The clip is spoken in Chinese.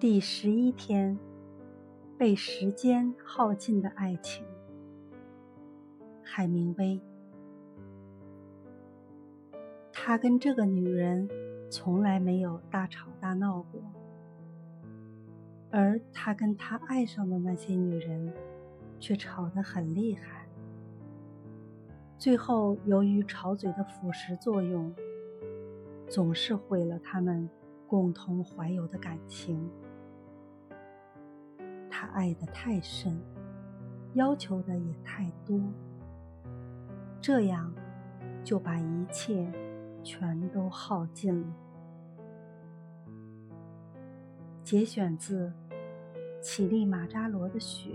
第十一天，被时间耗尽的爱情。海明威。他跟这个女人从来没有大吵大闹过，而他跟他爱上的那些女人，却吵得很厉害。最后，由于吵嘴的腐蚀作用，总是毁了他们共同怀有的感情。他爱的太深，要求的也太多，这样就把一切全都耗尽了。节选自《乞力马扎罗的雪》。